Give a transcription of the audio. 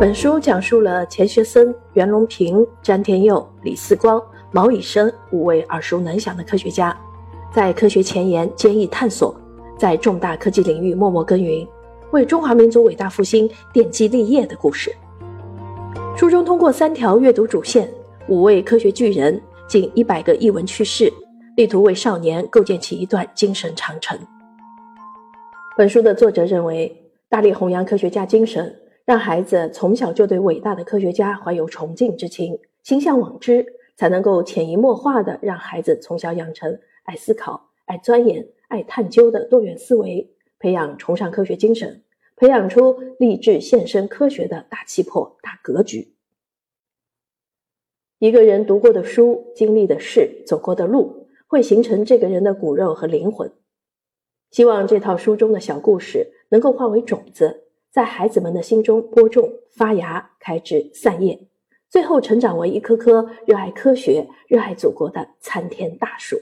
本书讲述了钱学森、袁隆平、詹天佑、李四光、茅以升五位耳熟能详的科学家，在科学前沿坚毅探索，在重大科技领域默默耕耘，为中华民族伟大复兴奠基立业的故事。书中通过三条阅读主线，五位科学巨人，近一百个译文趣事，力图为少年构建起一段精神长城。本书的作者认为，大力弘扬科学家精神。让孩子从小就对伟大的科学家怀有崇敬之情，心向往之，才能够潜移默化地让孩子从小养成爱思考、爱钻研、爱探究的多元思维，培养崇尚科学精神，培养出立志献身科学的大气魄、大格局。一个人读过的书、经历的事、走过的路，会形成这个人的骨肉和灵魂。希望这套书中的小故事能够化为种子。在孩子们的心中播种、发芽、开枝散叶，最后成长为一棵棵热爱科学、热爱祖国的参天大树。